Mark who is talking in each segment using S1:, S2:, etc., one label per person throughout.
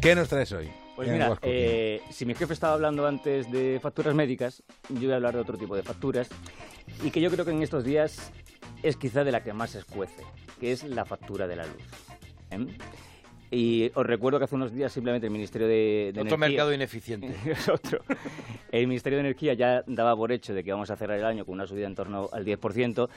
S1: ¿Qué nos traes hoy?
S2: Pues mira, eh, si mi jefe estaba hablando antes de facturas médicas, yo voy a hablar de otro tipo de facturas y que yo creo que en estos días es quizá de la que más se escuece, que es la factura de la luz. ¿eh? Y os recuerdo que hace unos días simplemente el Ministerio de,
S1: de
S2: otro
S1: mercado ineficiente.
S2: otro. El Ministerio de Energía ya daba por hecho de que vamos a cerrar el año con una subida en torno al 10%.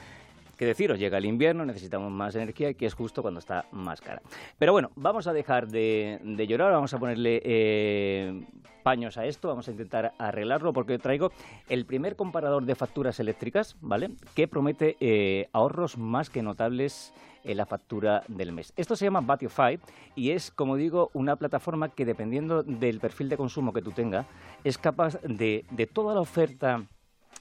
S2: Que deciros, llega el invierno, necesitamos más energía y que es justo cuando está más cara. Pero bueno, vamos a dejar de, llorar, vamos a ponerle eh, paños a esto, vamos a intentar arreglarlo porque traigo el primer comparador de facturas eléctricas, ¿vale? Que promete eh, ahorros más que notables en la factura del mes. Esto se llama Batify y es, como digo, una plataforma que dependiendo del perfil de consumo que tú tengas, es capaz de, de toda la oferta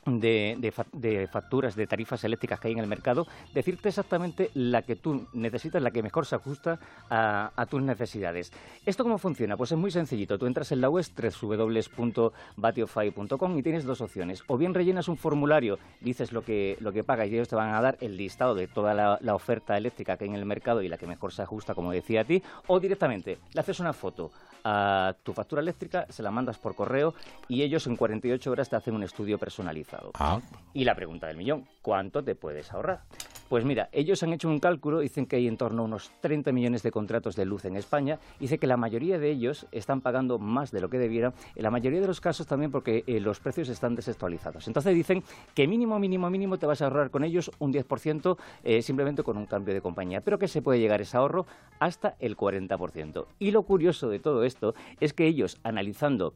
S2: de, facturas, de tarifas eléctricas que hay en el mercado, decirte exactamente la que tú necesitas, la que mejor se ajusta a, tus necesidades. ¿Esto cómo funciona? Pues es muy sencillito. Tú entras en la web www.batiofy.com y tienes dos opciones. O bien rellenas un formulario, dices lo que, lo que pagas y ellos te van a dar el listado de toda la, la oferta eléctrica que hay en el mercado y la que mejor se ajusta, como decía a ti, o directamente le haces una foto a tu factura eléctrica, se la mandas por correo y ellos en 48 horas te hacen un estudio personalizado.
S1: Ah.
S2: Y la pregunta del millón, ¿cuánto te puedes ahorrar? Pues mira, ellos han hecho un cálculo, dicen que hay en torno a unos 30 millones de contratos de luz en España, dice que la mayoría de ellos están pagando más de lo que debieran, en la mayoría de los casos también porque eh, los precios están desactualizados. Entonces dicen que mínimo, mínimo, mínimo te vas a ahorrar con ellos un 10% eh, simplemente con un cambio de compañía, pero que se puede llegar ese ahorro hasta el 40%. Y lo curioso de todo esto es que ellos, analizando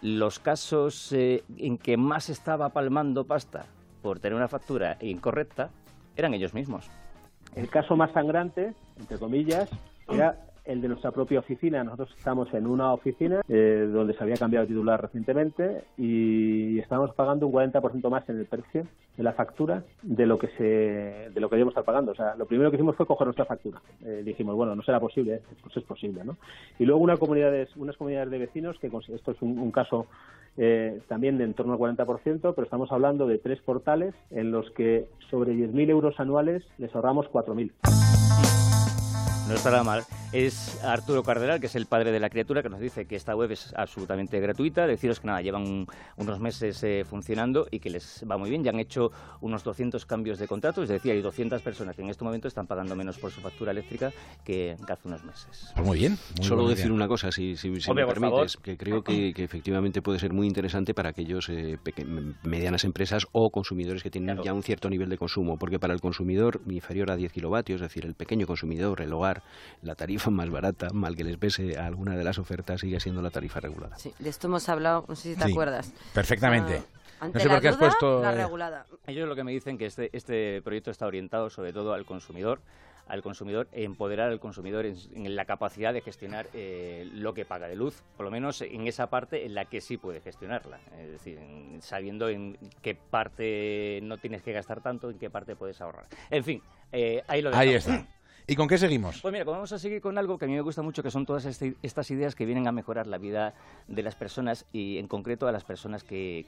S2: los casos eh, en que más estaba palmando pasta por tener una factura incorrecta, eran ellos mismos.
S3: El caso más sangrante, entre comillas, era el de nuestra propia oficina. Nosotros estamos en una oficina eh, donde se había cambiado el titular recientemente y estamos pagando un 40% más en el precio de la factura de lo que se de lo que debíamos estar pagando. O sea, lo primero que hicimos fue coger nuestra factura. Eh, dijimos, bueno, no será posible, pues es posible, ¿no? Y luego una comunidades, unas comunidades de vecinos, que esto es un, caso eh, también de en torno al 40%, pero estamos hablando de tres portales en los que sobre 10.000 euros anuales les ahorramos 4.000
S2: no estará mal. Es Arturo Cardenal, que es el padre de la criatura, que nos dice que esta web es absolutamente gratuita. Deciros que nada, llevan unos meses eh, funcionando y que les va muy bien. Ya han hecho unos 200 cambios de contrato, es decir, hay 200 personas que en este momento están pagando menos por su factura eléctrica que, hace unos meses.
S1: Pues muy bien.
S4: Solo decir una cosa, si, si, me permites, que creo que, efectivamente puede ser muy interesante para aquellos eh, medianas empresas o consumidores que tienen ya un cierto nivel de consumo, porque para el consumidor inferior a 10 kilovatios, es decir, el pequeño consumidor, el hogar, la tarifa más barata, mal que les pese a alguna de las ofertas, sigue siendo la tarifa regulada.
S5: Sí, de esto hemos hablado, no sé si te acuerdas.
S1: Perfectamente.
S5: Ah, no sé por qué has puesto. La eh, regulada.
S2: Ellos lo que me dicen que este, este proyecto está orientado sobre todo al consumidor al consumidor, empoderar al consumidor en, la capacidad de gestionar eh, lo que paga de luz, por lo menos en esa parte en la que sí puede gestionarla, es decir, sabiendo en qué parte no tienes que gastar tanto, en qué parte puedes ahorrar. En fin, eh, ahí lo dejamos.
S1: Ahí está. ¿Y con qué seguimos?
S2: Pues mira, pues vamos a seguir con algo que a mí me gusta mucho, que son todas este, estas ideas que vienen a mejorar la vida de las personas y en concreto a las personas que,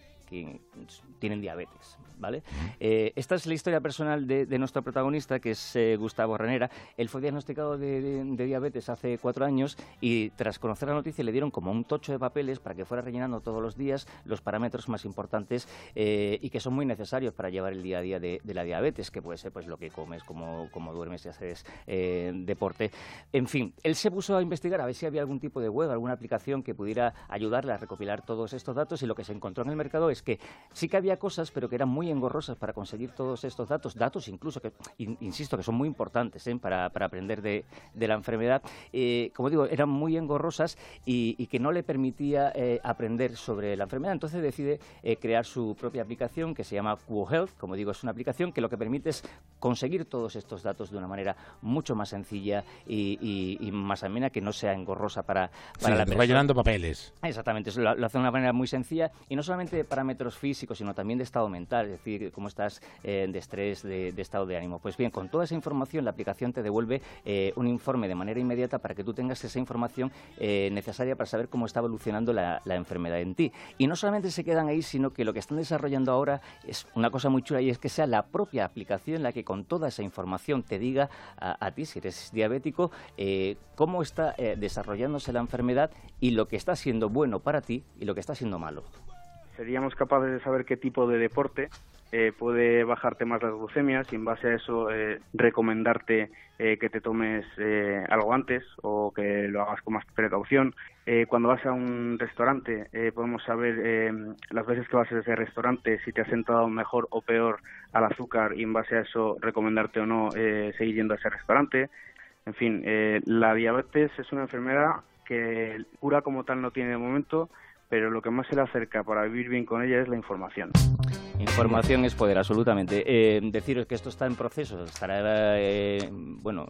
S2: tienen diabetes, ¿vale? Eh, esta es la historia personal de, nuestro protagonista, que es eh, Gustavo Ranera. Él fue diagnosticado de, diabetes hace cuatro años y tras conocer la noticia le dieron como un tocho de papeles para que fuera rellenando todos los días los parámetros más importantes eh, y que son muy necesarios para llevar el día a día de, la diabetes, que puede ser pues lo que comes, cómo, duermes y haces deporte. En fin, él se puso a investigar a ver si había algún tipo de web, alguna aplicación que pudiera ayudarle a recopilar todos estos datos y lo que se encontró en el mercado es que sí que había cosas, pero que eran muy engorrosas para conseguir todos estos datos, datos incluso que, insisto, que son muy importantes ¿eh? para, aprender de, la enfermedad, eh, como digo, eran muy engorrosas y, que no le permitía eh, aprender sobre la enfermedad. Entonces decide crear su propia aplicación que se llama QHealth, como digo, es una aplicación que lo que permite es conseguir todos estos datos de una manera mucho más sencilla y, más amena, que no sea engorrosa para, para la persona.
S1: va llenando papeles.
S2: Exactamente, lo, lo hace de una manera muy sencilla y no solamente para parámetros físicos, sino también de estado mental, es decir, cómo estás de estrés, de, estado de ánimo. Pues bien, con toda esa información la aplicación te devuelve un informe de manera inmediata para que tú tengas esa información necesaria para saber cómo está evolucionando la, enfermedad en ti. Y no solamente se quedan ahí, sino que lo que están desarrollando ahora es una cosa muy chula y es que sea la propia aplicación la que con toda esa información te diga a, ti, si eres diabético, eh, cómo está eh, desarrollándose la enfermedad y lo que está siendo bueno para ti y lo que está siendo malo.
S6: Seríamos capaces de saber qué tipo de deporte eh, puede bajarte más las glucemias y en base a eso eh, recomendarte eh, que te tomes algo antes o que lo hagas con más precaución. cuando vas a un restaurante podemos saber las veces que vas a ese restaurante si te has sentado mejor o peor al azúcar y en base a eso recomendarte o no seguir yendo a ese restaurante. En fin, la diabetes es una enfermedad que cura como tal no tiene de momento, pero lo que más se le acerca para vivir bien con ella es la información.
S2: Información es poder, absolutamente. Eh, deciros que esto está en proceso, estará eh, bueno,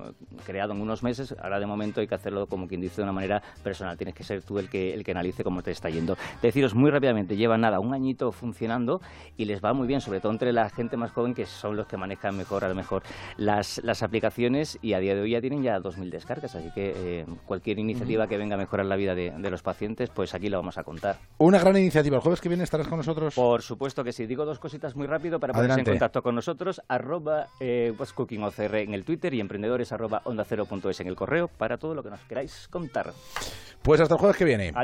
S2: creado en unos meses, ahora de momento hay que hacerlo como quien dice de una manera personal, tienes que ser tú el que, el que analice cómo te está yendo. Deciros muy rápidamente, lleva nada, un añito funcionando y les va muy bien, sobre todo entre la gente más joven que son los que manejan mejor a lo mejor las, las aplicaciones y a día de hoy ya tienen ya 2.000 descargas, así que eh, cualquier iniciativa que venga a mejorar la vida de, de los pacientes, pues aquí lo vamos a contar.
S1: Una gran iniciativa. ¿El jueves que viene estarás con nosotros?
S2: Por supuesto que sí. Digo dos cositas muy rápido para ponerse en contacto con nosotros. Arroba eh, OCR en el Twitter y emprendedores arroba onda cero punto es en el correo para todo lo que nos queráis contar.
S1: Pues hasta el jueves que viene.
S2: Adiós.